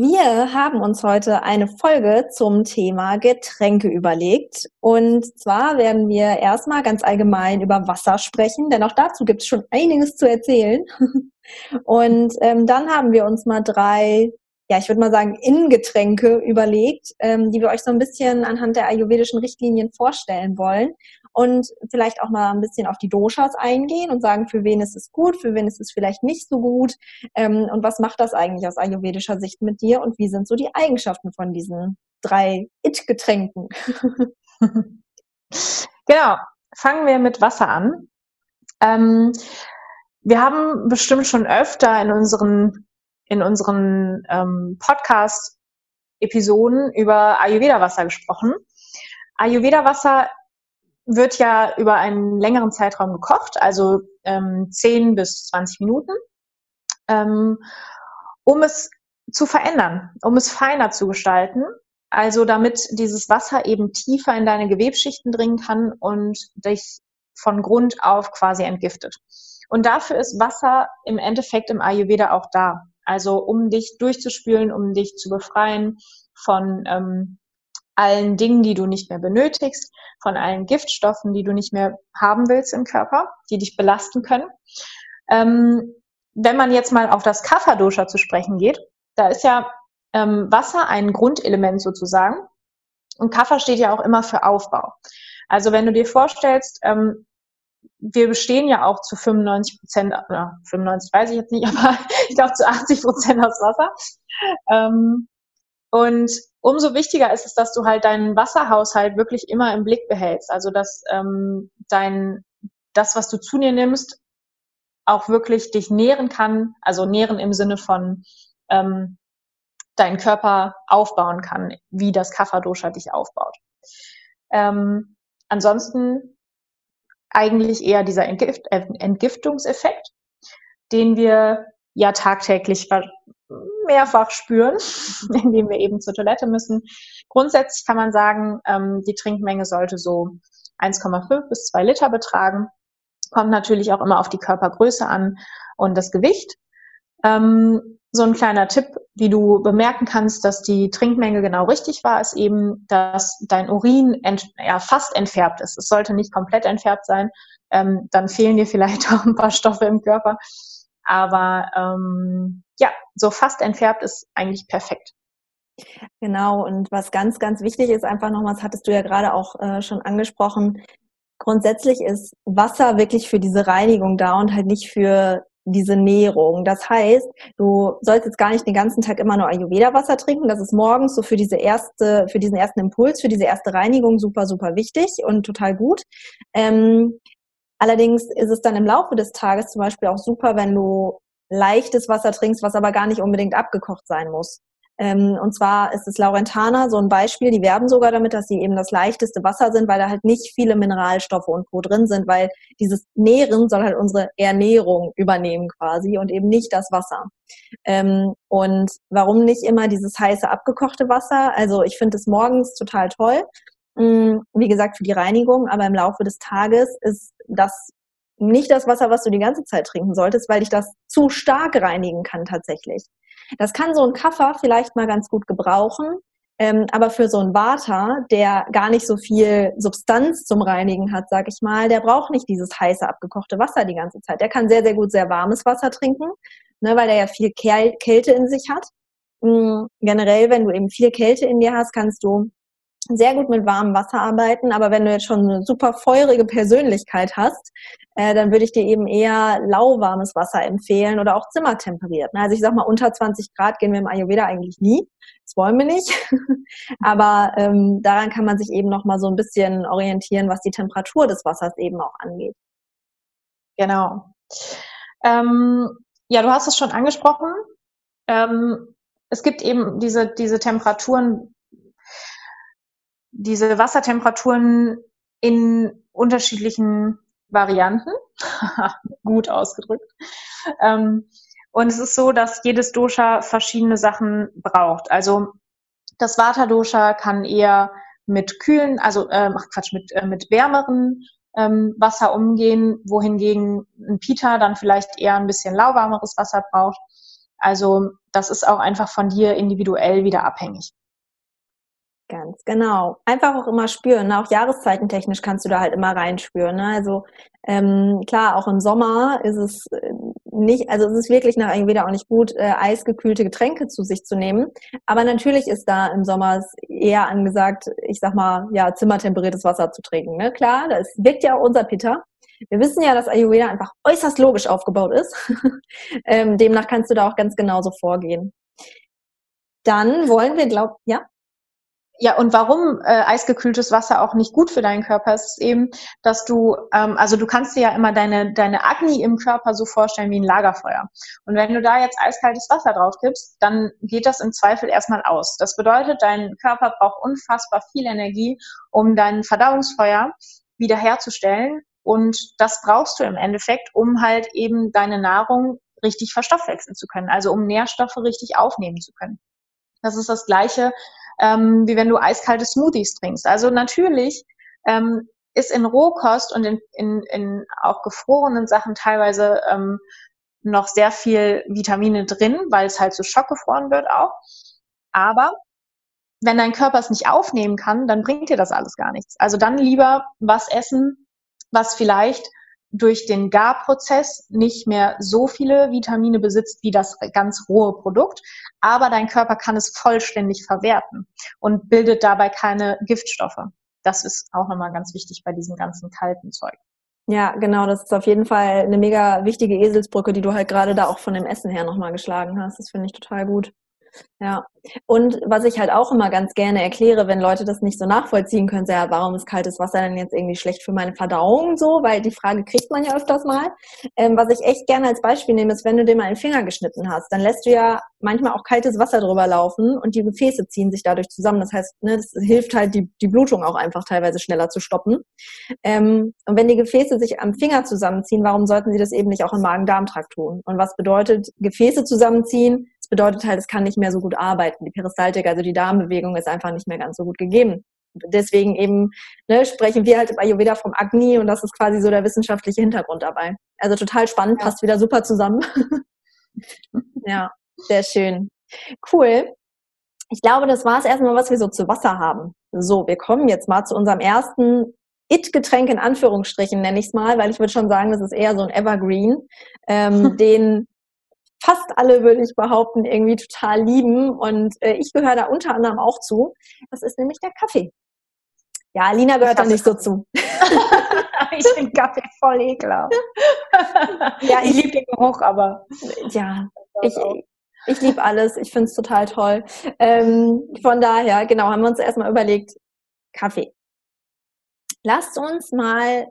Wir haben uns heute eine Folge zum Thema Getränke überlegt. Und zwar werden wir erstmal ganz allgemein über Wasser sprechen, denn auch dazu gibt es schon einiges zu erzählen. Und ähm, dann haben wir uns mal drei, ja, ich würde mal sagen, Innengetränke überlegt, ähm, die wir euch so ein bisschen anhand der ayurvedischen Richtlinien vorstellen wollen und vielleicht auch mal ein bisschen auf die Doshas eingehen und sagen, für wen ist es gut, für wen ist es vielleicht nicht so gut ähm, und was macht das eigentlich aus ayurvedischer Sicht mit dir und wie sind so die Eigenschaften von diesen drei It-Getränken? genau, fangen wir mit Wasser an. Ähm, wir haben bestimmt schon öfter in unseren, in unseren ähm, Podcast-Episoden über Ayurveda-Wasser gesprochen. Ayurveda-Wasser wird ja über einen längeren Zeitraum gekocht, also ähm, 10 bis 20 Minuten, ähm, um es zu verändern, um es feiner zu gestalten. Also damit dieses Wasser eben tiefer in deine Gewebschichten dringen kann und dich von Grund auf quasi entgiftet. Und dafür ist Wasser im Endeffekt im Ayurveda auch da. Also um dich durchzuspülen, um dich zu befreien von ähm, allen Dingen, die du nicht mehr benötigst, von allen Giftstoffen, die du nicht mehr haben willst im Körper, die dich belasten können. Ähm, wenn man jetzt mal auf das Kapha-Dosha zu sprechen geht, da ist ja ähm, Wasser ein Grundelement sozusagen. Und Kapha steht ja auch immer für Aufbau. Also wenn du dir vorstellst, ähm, wir bestehen ja auch zu 95 Prozent, oder 95 weiß ich jetzt nicht, aber ich glaube zu 80 Prozent aus Wasser. Ähm, und umso wichtiger ist es, dass du halt deinen Wasserhaushalt wirklich immer im Blick behältst. Also dass ähm, dein das, was du zu dir nimmst, auch wirklich dich nähren kann. Also nähren im Sinne von ähm, deinen Körper aufbauen kann, wie das Kapha-Dosha dich aufbaut. Ähm, ansonsten eigentlich eher dieser Entgift Entgiftungseffekt, den wir ja tagtäglich mehrfach spüren, indem wir eben zur Toilette müssen. Grundsätzlich kann man sagen, ähm, die Trinkmenge sollte so 1,5 bis 2 Liter betragen. Kommt natürlich auch immer auf die Körpergröße an und das Gewicht. Ähm, so ein kleiner Tipp, wie du bemerken kannst, dass die Trinkmenge genau richtig war, ist eben, dass dein Urin ent, ja, fast entfärbt ist. Es sollte nicht komplett entfärbt sein. Ähm, dann fehlen dir vielleicht auch ein paar Stoffe im Körper. Aber ähm, ja, so fast entfärbt ist eigentlich perfekt. Genau, und was ganz, ganz wichtig ist, einfach nochmal, das hattest du ja gerade auch äh, schon angesprochen, grundsätzlich ist Wasser wirklich für diese Reinigung da und halt nicht für diese Nährung. Das heißt, du sollst jetzt gar nicht den ganzen Tag immer nur Ayurveda-Wasser trinken. Das ist morgens so für diese erste, für diesen ersten Impuls, für diese erste Reinigung super, super wichtig und total gut. Ähm, Allerdings ist es dann im Laufe des Tages zum Beispiel auch super, wenn du leichtes Wasser trinkst, was aber gar nicht unbedingt abgekocht sein muss. Ähm, und zwar ist es Laurentana so ein Beispiel, die werben sogar damit, dass sie eben das leichteste Wasser sind, weil da halt nicht viele Mineralstoffe und Co. drin sind, weil dieses Nähren soll halt unsere Ernährung übernehmen quasi und eben nicht das Wasser. Ähm, und warum nicht immer dieses heiße abgekochte Wasser? Also ich finde es morgens total toll, wie gesagt, für die Reinigung, aber im Laufe des Tages ist das nicht das Wasser, was du die ganze Zeit trinken solltest, weil dich das zu stark reinigen kann tatsächlich. Das kann so ein Kaffer vielleicht mal ganz gut gebrauchen, ähm, aber für so einen Vata, der gar nicht so viel Substanz zum Reinigen hat, sag ich mal, der braucht nicht dieses heiße abgekochte Wasser die ganze Zeit. Der kann sehr, sehr gut sehr warmes Wasser trinken, ne, weil der ja viel Kälte in sich hat. Mhm. Generell, wenn du eben viel Kälte in dir hast, kannst du sehr gut mit warmem Wasser arbeiten, aber wenn du jetzt schon eine super feurige Persönlichkeit hast, äh, dann würde ich dir eben eher lauwarmes Wasser empfehlen oder auch zimmertemperiert. Also ich sag mal, unter 20 Grad gehen wir im Ayurveda eigentlich nie. Das wollen wir nicht. aber ähm, daran kann man sich eben noch mal so ein bisschen orientieren, was die Temperatur des Wassers eben auch angeht. Genau. Ähm, ja, du hast es schon angesprochen. Ähm, es gibt eben diese, diese Temperaturen, diese Wassertemperaturen in unterschiedlichen Varianten, gut ausgedrückt. Ähm, und es ist so, dass jedes Dosha verschiedene Sachen braucht. Also das Vata-Dosha kann eher mit kühlen, also äh, Quatsch, mit, äh, mit wärmeren ähm, Wasser umgehen, wohingegen ein Pita dann vielleicht eher ein bisschen lauwarmeres Wasser braucht. Also das ist auch einfach von dir individuell wieder abhängig. Ganz genau. Einfach auch immer spüren. Ne? Auch jahreszeitentechnisch kannst du da halt immer reinspüren. Ne? Also ähm, klar, auch im Sommer ist es äh, nicht, also es ist wirklich nach Ayurveda auch nicht gut, äh, eisgekühlte Getränke zu sich zu nehmen. Aber natürlich ist da im Sommer eher angesagt, ich sag mal, ja, zimmertemperiertes Wasser zu trinken. Ne? Klar, das wirkt ja auch unser Pitta. Wir wissen ja, dass Ayurveda einfach äußerst logisch aufgebaut ist. ähm, demnach kannst du da auch ganz genauso vorgehen. Dann wollen wir, glaub, ja? Ja, und warum äh, eisgekühltes Wasser auch nicht gut für deinen Körper ist, ist eben, dass du, ähm, also du kannst dir ja immer deine, deine Agni im Körper so vorstellen wie ein Lagerfeuer. Und wenn du da jetzt eiskaltes Wasser drauf gibst, dann geht das im Zweifel erstmal aus. Das bedeutet, dein Körper braucht unfassbar viel Energie, um dein Verdauungsfeuer wiederherzustellen. Und das brauchst du im Endeffekt, um halt eben deine Nahrung richtig verstoffwechseln zu können, also um Nährstoffe richtig aufnehmen zu können. Das ist das Gleiche, ähm, wie wenn du eiskalte Smoothies trinkst. Also natürlich ähm, ist in Rohkost und in, in, in auch gefrorenen Sachen teilweise ähm, noch sehr viel Vitamine drin, weil es halt so schockgefroren wird auch. Aber wenn dein Körper es nicht aufnehmen kann, dann bringt dir das alles gar nichts. Also dann lieber was essen, was vielleicht durch den Garprozess nicht mehr so viele Vitamine besitzt wie das ganz rohe Produkt, aber dein Körper kann es vollständig verwerten und bildet dabei keine Giftstoffe. Das ist auch nochmal ganz wichtig bei diesem ganzen kalten Zeug. Ja, genau, das ist auf jeden Fall eine mega wichtige Eselsbrücke, die du halt gerade da auch von dem Essen her nochmal geschlagen hast. Das finde ich total gut. Ja. Und was ich halt auch immer ganz gerne erkläre, wenn Leute das nicht so nachvollziehen können, so, ja, warum ist kaltes Wasser denn jetzt irgendwie schlecht für meine Verdauung so? Weil die Frage kriegt man ja öfters mal. Ähm, was ich echt gerne als Beispiel nehme, ist, wenn du dir mal einen Finger geschnitten hast, dann lässt du ja manchmal auch kaltes Wasser drüber laufen und die Gefäße ziehen sich dadurch zusammen. Das heißt, ne, das hilft halt, die, die Blutung auch einfach teilweise schneller zu stoppen. Ähm, und wenn die Gefäße sich am Finger zusammenziehen, warum sollten sie das eben nicht auch im Magen-Darm-Trakt tun? Und was bedeutet Gefäße zusammenziehen? Das bedeutet halt, es kann nicht mehr so gut arbeiten. Die Peristaltik, also die Darmbewegung, ist einfach nicht mehr ganz so gut gegeben. Deswegen eben ne, sprechen wir halt bei Ayurveda vom Agni und das ist quasi so der wissenschaftliche Hintergrund dabei. Also total spannend, ja. passt wieder super zusammen. ja, sehr schön. Cool. Ich glaube, das war es erstmal, was wir so zu Wasser haben. So, wir kommen jetzt mal zu unserem ersten It-Getränk in Anführungsstrichen, nenne ich es mal, weil ich würde schon sagen, das ist eher so ein Evergreen, ähm, den fast alle, würde ich behaupten, irgendwie total lieben. Und äh, ich gehöre da unter anderem auch zu. Das ist nämlich der Kaffee. Ja, Lina gehört da nicht so zu. ich finde Kaffee voll ekelhaft. ja, ich liebe den Geruch, aber. Ja, ich, ich liebe alles. Ich finde es total toll. Ähm, von daher, genau, haben wir uns erstmal überlegt, Kaffee. Lasst uns mal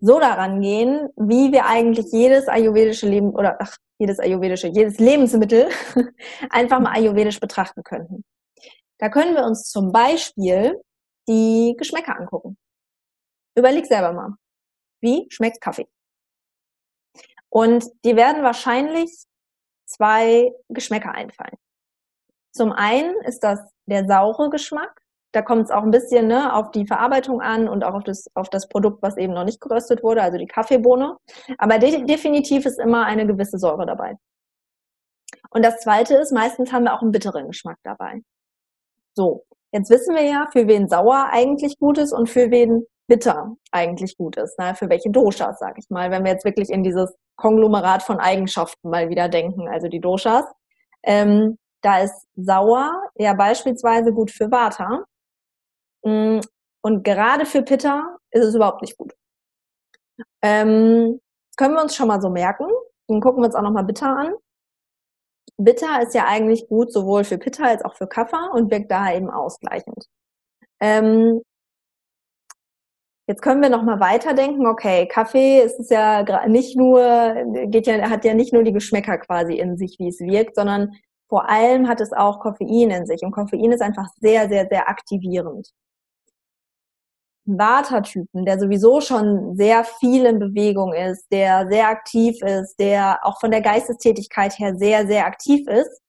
so daran gehen, wie wir eigentlich jedes ayurvedische Leben oder ach, jedes ayurvedische, jedes Lebensmittel einfach mal ayurvedisch betrachten könnten. Da können wir uns zum Beispiel die Geschmäcker angucken. Überleg selber mal. Wie schmeckt Kaffee? Und die werden wahrscheinlich zwei Geschmäcker einfallen. Zum einen ist das der saure Geschmack. Da kommt es auch ein bisschen ne, auf die Verarbeitung an und auch auf das, auf das Produkt, was eben noch nicht geröstet wurde, also die Kaffeebohne. Aber de definitiv ist immer eine gewisse Säure dabei. Und das zweite ist, meistens haben wir auch einen bitteren Geschmack dabei. So, jetzt wissen wir ja, für wen sauer eigentlich gut ist und für wen bitter eigentlich gut ist. Ne? Für welche Doshas, sag ich mal, wenn wir jetzt wirklich in dieses Konglomerat von Eigenschaften mal wieder denken, also die Doshas. Ähm, da ist sauer ja beispielsweise gut für Vata und gerade für Pitta ist es überhaupt nicht gut. Ähm, können wir uns schon mal so merken. Dann gucken wir uns auch nochmal Bitter an. Bitter ist ja eigentlich gut sowohl für Pitta als auch für Kaffer und wirkt da eben ausgleichend. Ähm, jetzt können wir nochmal weiterdenken. Okay, Kaffee ist es ja nicht nur, geht ja, hat ja nicht nur die Geschmäcker quasi in sich, wie es wirkt, sondern vor allem hat es auch Koffein in sich. Und Koffein ist einfach sehr, sehr, sehr aktivierend. Vata-Typen, der sowieso schon sehr viel in Bewegung ist, der sehr aktiv ist, der auch von der Geistestätigkeit her sehr, sehr aktiv ist,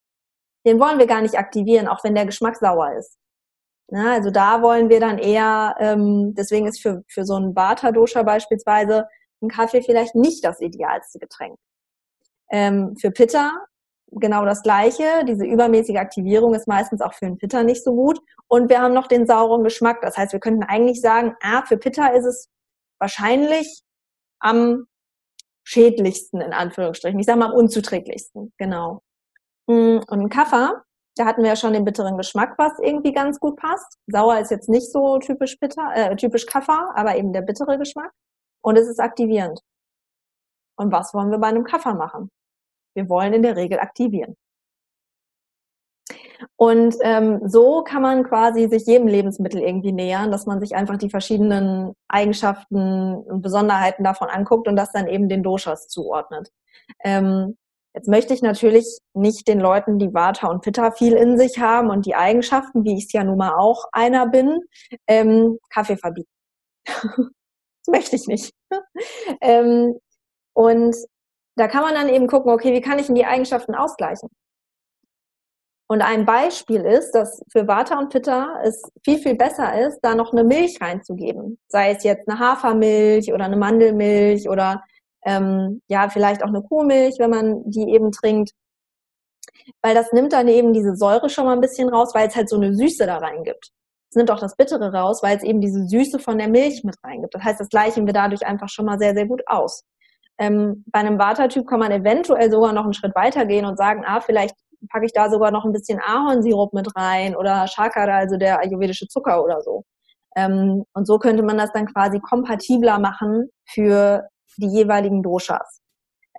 den wollen wir gar nicht aktivieren, auch wenn der Geschmack sauer ist. Ja, also da wollen wir dann eher, ähm, deswegen ist für, für so einen Vata-Dosha beispielsweise ein Kaffee vielleicht nicht das idealste Getränk. Ähm, für Pitta genau das Gleiche. Diese übermäßige Aktivierung ist meistens auch für einen Pitta nicht so gut. Und wir haben noch den sauren Geschmack. Das heißt, wir könnten eigentlich sagen, ah, für Pitta ist es wahrscheinlich am schädlichsten, in Anführungsstrichen. Ich sage mal am unzuträglichsten. Genau. Mm, und ein Kaffer, da hatten wir ja schon den bitteren Geschmack, was irgendwie ganz gut passt. Sauer ist jetzt nicht so typisch Pitta, äh, typisch Kaffer, aber eben der bittere Geschmack. Und es ist aktivierend. Und was wollen wir bei einem Kaffer machen? Wir wollen in der Regel aktivieren. Und ähm, so kann man quasi sich jedem Lebensmittel irgendwie nähern, dass man sich einfach die verschiedenen Eigenschaften und Besonderheiten davon anguckt und das dann eben den Doshas zuordnet. Ähm, jetzt möchte ich natürlich nicht den Leuten, die Vata und Pitta viel in sich haben und die Eigenschaften, wie ich es ja nun mal auch einer bin, ähm, Kaffee verbieten. das möchte ich nicht. ähm, und da kann man dann eben gucken, okay, wie kann ich denn die Eigenschaften ausgleichen? Und ein Beispiel ist, dass für Vata und Pitta es viel, viel besser ist, da noch eine Milch reinzugeben. Sei es jetzt eine Hafermilch oder eine Mandelmilch oder ähm, ja, vielleicht auch eine Kuhmilch, wenn man die eben trinkt. Weil das nimmt dann eben diese Säure schon mal ein bisschen raus, weil es halt so eine Süße da reingibt. Es nimmt auch das Bittere raus, weil es eben diese Süße von der Milch mit reingibt. Das heißt, das gleichen wir dadurch einfach schon mal sehr, sehr gut aus. Ähm, bei einem Vata-Typ kann man eventuell sogar noch einen Schritt weitergehen und sagen, ah, vielleicht packe ich da sogar noch ein bisschen Ahornsirup mit rein oder Shakara, also der ayurvedische Zucker oder so. Ähm, und so könnte man das dann quasi kompatibler machen für die jeweiligen Doshas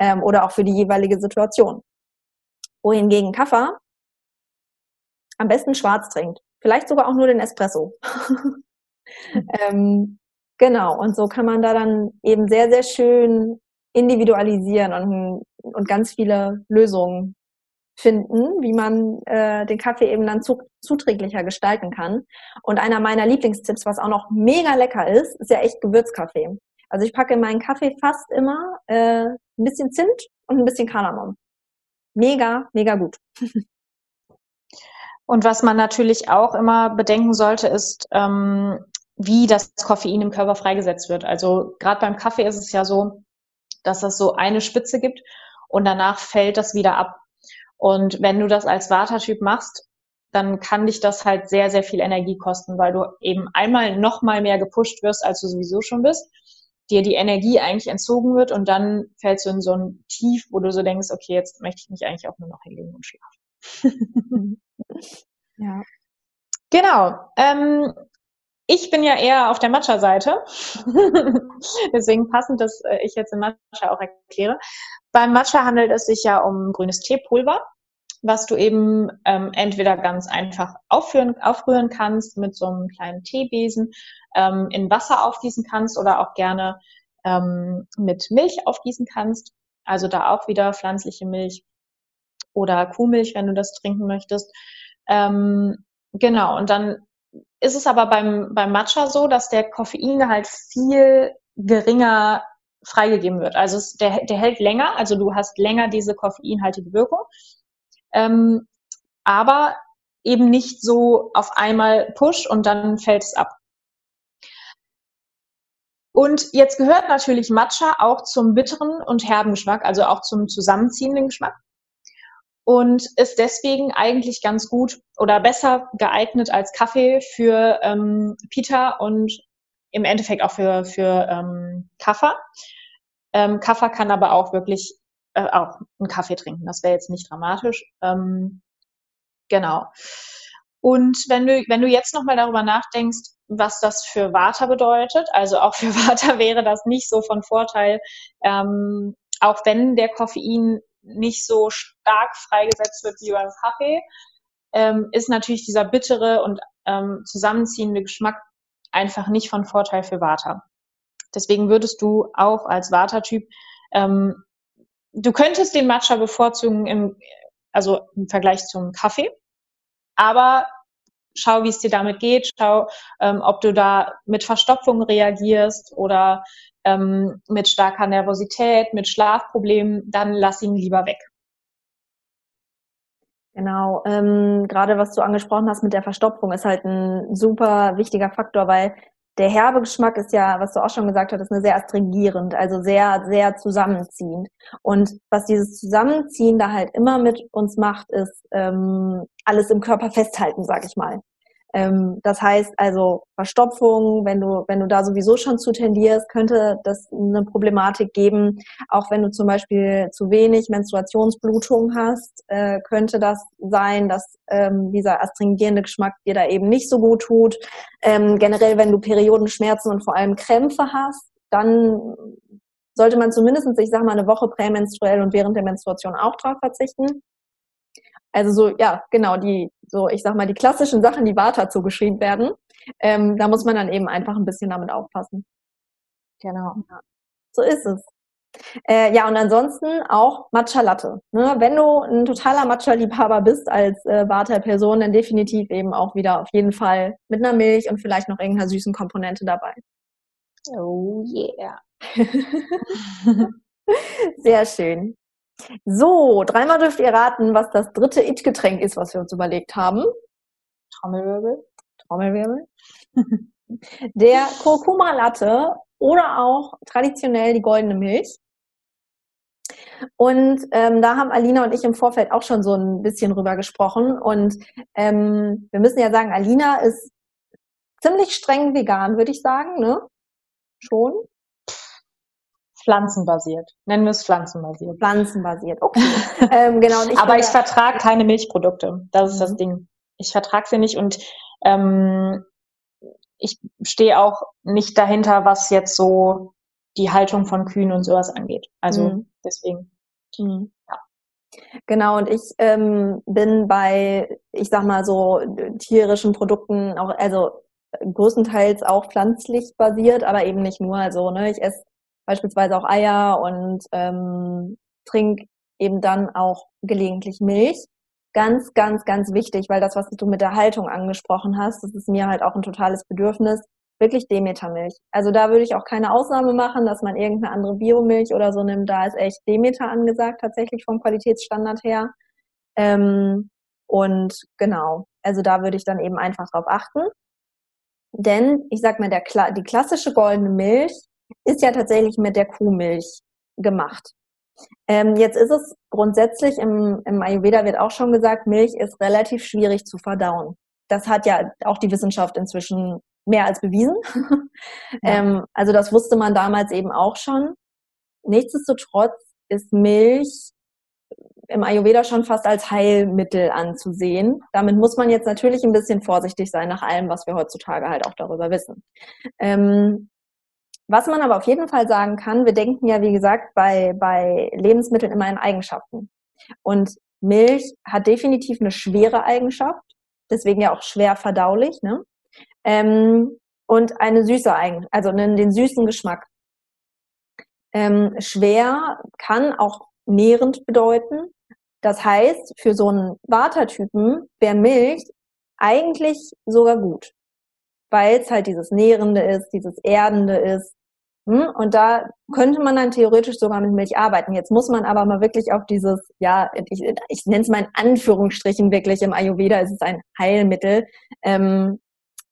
ähm, oder auch für die jeweilige Situation. Wohingegen Kaffer am besten schwarz trinkt. Vielleicht sogar auch nur den Espresso. ähm, genau, und so kann man da dann eben sehr, sehr schön individualisieren und, und ganz viele Lösungen finden, wie man äh, den Kaffee eben dann zu, zuträglicher gestalten kann. Und einer meiner Lieblingstipps, was auch noch mega lecker ist, ist ja echt Gewürzkaffee. Also ich packe in meinen Kaffee fast immer äh, ein bisschen Zimt und ein bisschen Kardamom. Mega, mega gut. Und was man natürlich auch immer bedenken sollte, ist, ähm, wie das Koffein im Körper freigesetzt wird. Also gerade beim Kaffee ist es ja so, dass es so eine Spitze gibt und danach fällt das wieder ab. Und wenn du das als Vata-Typ machst, dann kann dich das halt sehr, sehr viel Energie kosten, weil du eben einmal noch mal mehr gepusht wirst, als du sowieso schon bist, dir die Energie eigentlich entzogen wird und dann fällst du in so ein Tief, wo du so denkst, okay, jetzt möchte ich mich eigentlich auch nur noch hinlegen und schlafen. ja. Genau. Ähm, ich bin ja eher auf der Matcha-Seite. Deswegen passend, dass äh, ich jetzt in Matcha auch erkläre. Beim Matcha handelt es sich ja um grünes Teepulver, was du eben ähm, entweder ganz einfach aufführen, aufrühren kannst mit so einem kleinen Teebesen, ähm, in Wasser aufgießen kannst oder auch gerne ähm, mit Milch aufgießen kannst. Also da auch wieder pflanzliche Milch oder Kuhmilch, wenn du das trinken möchtest. Ähm, genau, und dann ist es aber beim, beim Matcha so, dass der Koffeingehalt viel geringer freigegeben wird. Also es, der, der hält länger, also du hast länger diese koffeinhaltige Wirkung, ähm, aber eben nicht so auf einmal push und dann fällt es ab. Und jetzt gehört natürlich Matcha auch zum bitteren und herben Geschmack, also auch zum zusammenziehenden Geschmack und ist deswegen eigentlich ganz gut oder besser geeignet als Kaffee für ähm, Pita und im Endeffekt auch für, für ähm, Kaffer. Ähm, Kaffer kann aber auch wirklich äh, auch einen Kaffee trinken. Das wäre jetzt nicht dramatisch. Ähm, genau. Und wenn du, wenn du jetzt nochmal darüber nachdenkst, was das für Vata bedeutet, also auch für Vata wäre das nicht so von Vorteil, ähm, auch wenn der Koffein nicht so stark freigesetzt wird wie beim Kaffee, ähm, ist natürlich dieser bittere und ähm, zusammenziehende Geschmack einfach nicht von Vorteil für Vata. Deswegen würdest du auch als Vata-Typ, ähm, du könntest den Matcha bevorzugen im, also im Vergleich zum Kaffee, aber schau, wie es dir damit geht, schau, ähm, ob du da mit Verstopfung reagierst oder ähm, mit starker Nervosität, mit Schlafproblemen, dann lass ihn lieber weg. Genau, ähm, gerade was du angesprochen hast mit der Verstopfung ist halt ein super wichtiger Faktor, weil der herbe Geschmack ist ja, was du auch schon gesagt hast, eine sehr astringierend, also sehr, sehr zusammenziehend. Und was dieses Zusammenziehen da halt immer mit uns macht, ist ähm, alles im Körper festhalten, sag ich mal. Ähm, das heißt also Verstopfung, wenn du, wenn du da sowieso schon zu tendierst, könnte das eine Problematik geben. Auch wenn du zum Beispiel zu wenig Menstruationsblutung hast, äh, könnte das sein, dass ähm, dieser astringierende Geschmack dir da eben nicht so gut tut. Ähm, generell, wenn du Periodenschmerzen und vor allem Krämpfe hast, dann sollte man zumindest, ich sag mal, eine Woche prämenstruell und während der Menstruation auch drauf verzichten. Also so, ja, genau, die, so, ich sag mal, die klassischen Sachen, die Vata zugeschrieben werden, ähm, da muss man dann eben einfach ein bisschen damit aufpassen. Genau. Ja. So ist es. Äh, ja, und ansonsten auch Matcha Latte. Ne? Wenn du ein totaler Matcha-Liebhaber bist als äh, Vata-Person, dann definitiv eben auch wieder auf jeden Fall mit einer Milch und vielleicht noch irgendeiner süßen Komponente dabei. Oh yeah. Sehr schön. So, dreimal dürft ihr raten, was das dritte It-Getränk ist, was wir uns überlegt haben. Trommelwirbel. Trommelwirbel. Der Kurkuma Latte oder auch traditionell die goldene Milch. Und ähm, da haben Alina und ich im Vorfeld auch schon so ein bisschen drüber gesprochen. Und ähm, wir müssen ja sagen, Alina ist ziemlich streng vegan, würde ich sagen, ne? Schon pflanzenbasiert. Nennen wir es pflanzenbasiert. Pflanzenbasiert, okay. ähm, genau. Ich Aber ich vertrage keine Milchprodukte. Das ist mhm. das Ding. Ich vertrage sie nicht und ähm, ich stehe auch nicht dahinter, was jetzt so die Haltung von Kühen und sowas angeht. Also mhm. deswegen. Mhm. Ja. Genau, und ich ähm, bin bei, ich sag mal so, tierischen Produkten auch, also größtenteils auch pflanzlich basiert, aber eben nicht nur. Also, ne, ich esse beispielsweise auch Eier und ähm, trinke eben dann auch gelegentlich Milch. Ganz, ganz, ganz wichtig, weil das, was du mit der Haltung angesprochen hast, das ist mir halt auch ein totales Bedürfnis, wirklich Demetermilch. Also da würde ich auch keine Ausnahme machen, dass man irgendeine andere Biomilch oder so nimmt. Da ist echt Demeter angesagt, tatsächlich vom Qualitätsstandard her. Ähm, und genau, also da würde ich dann eben einfach drauf achten. Denn ich sag mal, der, die klassische goldene Milch ist ja tatsächlich mit der Kuhmilch gemacht. Ähm, jetzt ist es grundsätzlich im, im Ayurveda wird auch schon gesagt, Milch ist relativ schwierig zu verdauen. Das hat ja auch die Wissenschaft inzwischen mehr als bewiesen. Ja. ähm, also das wusste man damals eben auch schon. Nichtsdestotrotz ist Milch im Ayurveda schon fast als Heilmittel anzusehen. Damit muss man jetzt natürlich ein bisschen vorsichtig sein nach allem, was wir heutzutage halt auch darüber wissen. Ähm, was man aber auf jeden Fall sagen kann, wir denken ja, wie gesagt, bei, bei Lebensmitteln immer in Eigenschaften. Und Milch hat definitiv eine schwere Eigenschaft, deswegen ja auch schwer verdaulich, ne? Ähm, und eine süße Eigenschaft, also einen, den süßen Geschmack. Ähm, schwer kann auch nährend bedeuten. Das heißt, für so einen Watertypen wäre Milch eigentlich sogar gut, weil es halt dieses Nährende ist, dieses Erdende ist? Und da könnte man dann theoretisch sogar mit Milch arbeiten. Jetzt muss man aber mal wirklich auf dieses, ja, ich, ich nenne es mal in Anführungsstrichen wirklich im Ayurveda, ist es ein Heilmittel, ähm,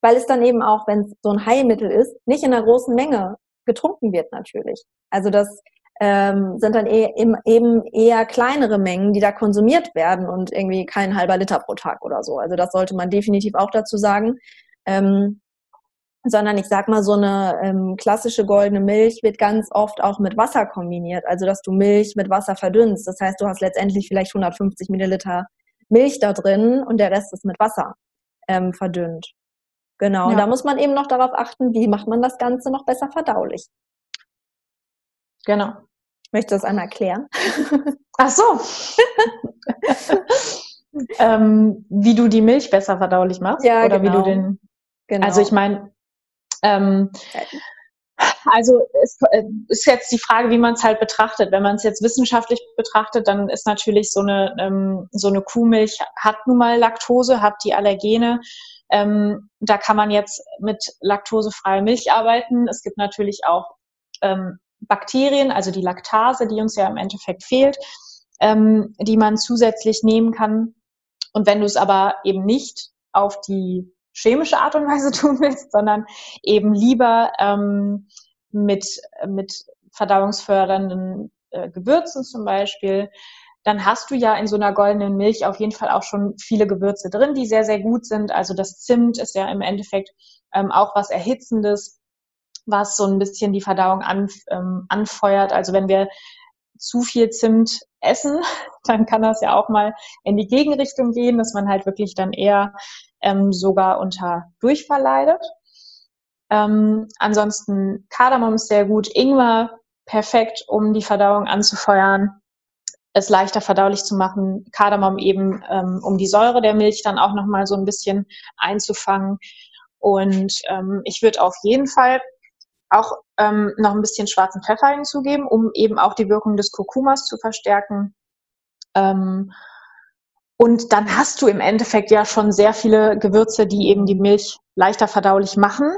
weil es dann eben auch, wenn es so ein Heilmittel ist, nicht in einer großen Menge getrunken wird natürlich. Also das ähm, sind dann e eben eher kleinere Mengen, die da konsumiert werden und irgendwie kein halber Liter pro Tag oder so. Also das sollte man definitiv auch dazu sagen. Ähm, sondern ich sag mal, so eine ähm, klassische goldene Milch wird ganz oft auch mit Wasser kombiniert. Also, dass du Milch mit Wasser verdünnst. Das heißt, du hast letztendlich vielleicht 150 Milliliter Milch da drin und der Rest ist mit Wasser ähm, verdünnt. Genau. Ja. Und da muss man eben noch darauf achten, wie macht man das Ganze noch besser verdaulich. Genau. Möchtest du das einmal erklären? Ach so. ähm, wie du die Milch besser verdaulich machst? Ja, oder genau. wie du genau. den. Genau. Also ich meine, ähm, Also es äh, ist jetzt die Frage, wie man es halt betrachtet. Wenn man es jetzt wissenschaftlich betrachtet, dann ist natürlich so eine, ähm, so eine Kuhmilch hat nun mal Laktose, hat die Allergene. Ähm, da kann man jetzt mit laktosefreier Milch arbeiten. Es gibt natürlich auch ähm, Bakterien, also die Laktase, die uns ja im Endeffekt fehlt, ähm, die man zusätzlich nehmen kann. Und wenn du es aber eben nicht auf die chemische Art und Weise tun willst, sondern eben lieber ähm, mit, mit verdauungsfördernden äh, Gewürzen zum Beispiel, dann hast du ja in so einer goldenen Milch auf jeden Fall auch schon viele Gewürze drin, die sehr, sehr gut sind. Also das Zimt ist ja im Endeffekt ähm, auch was Erhitzendes, was so ein bisschen die Verdauung an, ähm, anfeuert. Also wenn wir zu viel Zimt essen, dann kann das ja auch mal in die Gegenrichtung gehen, dass man halt wirklich dann eher ähm, sogar unter Durchfall leidet. Ähm, ansonsten Kardamom ist sehr gut, Ingwer perfekt, um die Verdauung anzufeuern, es leichter verdaulich zu machen. Kardamom eben, ähm, um die Säure der Milch dann auch nochmal so ein bisschen einzufangen. Und ähm, ich würde auf jeden Fall auch ähm, noch ein bisschen schwarzen Pfeffer hinzugeben, um eben auch die Wirkung des Kurkumas zu verstärken. Ähm, und dann hast du im Endeffekt ja schon sehr viele Gewürze, die eben die Milch leichter verdaulich machen.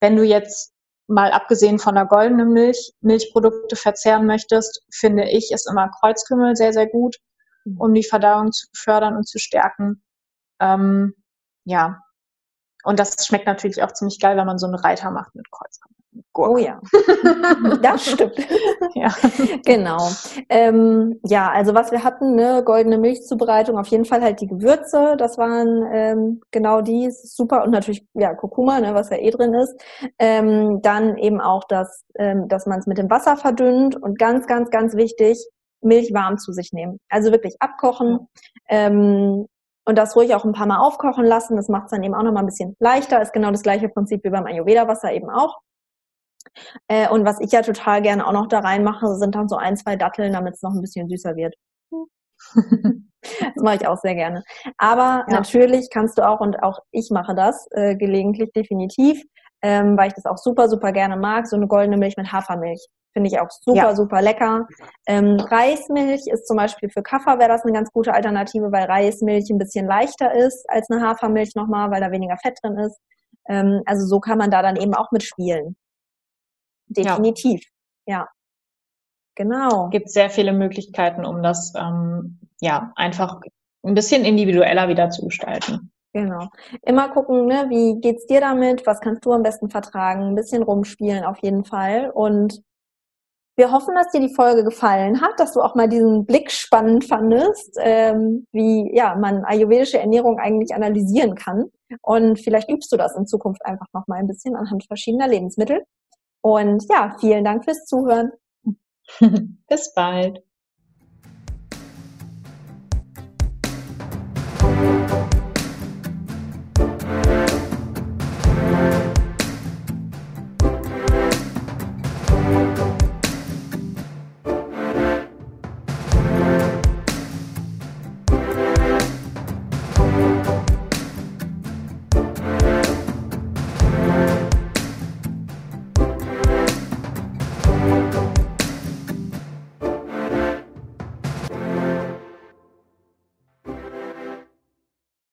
Wenn du jetzt mal abgesehen von der goldenen Milch Milchprodukte verzehren möchtest, finde ich, ist immer Kreuzkümmel sehr, sehr gut, mhm. um die Verdauung zu fördern und zu stärken. Ähm, ja. Und das schmeckt natürlich auch ziemlich geil, wenn man so einen Reiter macht mit Kreuzkümmel. Oh ja, das stimmt. ja, genau. Ähm, ja, also was wir hatten, ne, goldene Milchzubereitung, auf jeden Fall halt die Gewürze, das waren ähm, genau die, super und natürlich ja Kurkuma, ne, was ja eh drin ist. Ähm, dann eben auch das, ähm, dass man es mit dem Wasser verdünnt und ganz, ganz, ganz wichtig, Milch warm zu sich nehmen. Also wirklich abkochen. Ähm, und das ruhig auch ein paar Mal aufkochen lassen. Das macht es dann eben auch nochmal ein bisschen leichter. Ist genau das gleiche Prinzip wie beim Ayurveda-Wasser eben auch. Äh, und was ich ja total gerne auch noch da reinmache, sind dann so ein, zwei Datteln, damit es noch ein bisschen süßer wird. das mache ich auch sehr gerne. Aber ja. natürlich kannst du auch, und auch ich mache das äh, gelegentlich definitiv, ähm, weil ich das auch super, super gerne mag, so eine goldene Milch mit Hafermilch. Finde ich auch super, ja. super lecker. Ähm, Reismilch ist zum Beispiel für Kaffer wäre das eine ganz gute Alternative, weil Reismilch ein bisschen leichter ist als eine Hafermilch nochmal, weil da weniger Fett drin ist. Ähm, also so kann man da dann eben auch mitspielen. Definitiv. Ja. ja. Genau. Es gibt sehr viele Möglichkeiten, um das ähm, ja einfach ein bisschen individueller wieder zu gestalten. Genau. Immer gucken, ne, wie geht's dir damit? Was kannst du am besten vertragen? Ein bisschen rumspielen auf jeden Fall. Und wir hoffen, dass dir die Folge gefallen hat, dass du auch mal diesen Blick spannend fandest, ähm, wie ja man ayurvedische Ernährung eigentlich analysieren kann. Und vielleicht übst du das in Zukunft einfach noch mal ein bisschen anhand verschiedener Lebensmittel. Und ja, vielen Dank fürs Zuhören. Bis bald.